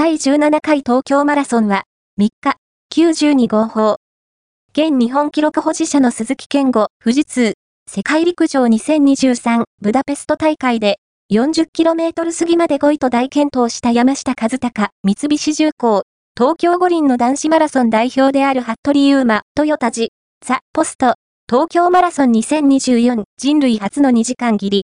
第17回東京マラソンは、3日、92号砲。現日本記録保持者の鈴木健吾、富士通、世界陸上2023ブダペスト大会で、40km 過ぎまで5位と大健闘した山下和孝、三菱重工、東京五輪の男子マラソン代表である服部優馬、トヨタジ、ザ・ポスト、東京マラソン2024人類初の2時間切り、